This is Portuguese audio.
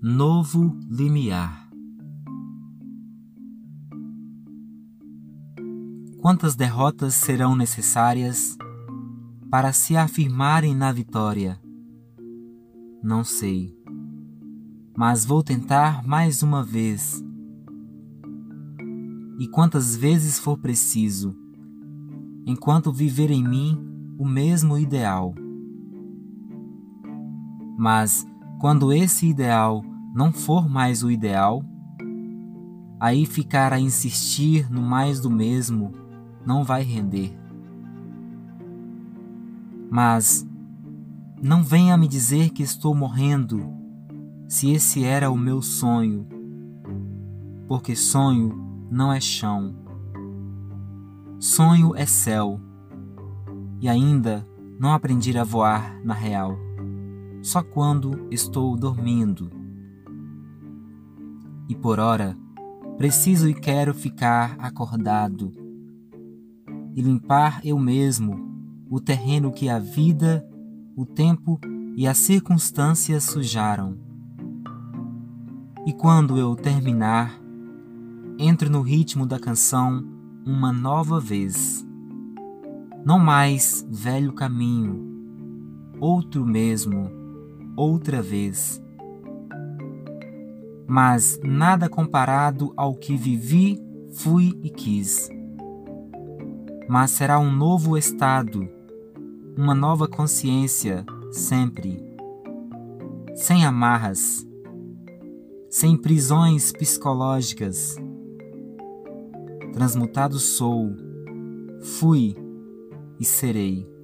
Novo limiar. Quantas derrotas serão necessárias para se afirmarem na vitória? Não sei, mas vou tentar mais uma vez. E quantas vezes for preciso, enquanto viver em mim o mesmo ideal. Mas quando esse ideal não for mais o ideal, aí ficar a insistir no mais do mesmo não vai render. Mas não venha me dizer que estou morrendo, se esse era o meu sonho, porque sonho não é chão. Sonho é céu, e ainda não aprendi a voar na real só quando estou dormindo. E por ora, preciso e quero ficar acordado e limpar eu mesmo o terreno que a vida, o tempo e as circunstâncias sujaram. E quando eu terminar, entro no ritmo da canção uma nova vez. Não mais velho caminho, outro mesmo outra vez. Mas nada comparado ao que vivi, fui e quis. Mas será um novo estado, uma nova consciência, sempre. Sem amarras, sem prisões psicológicas. Transmutado sou, fui e serei.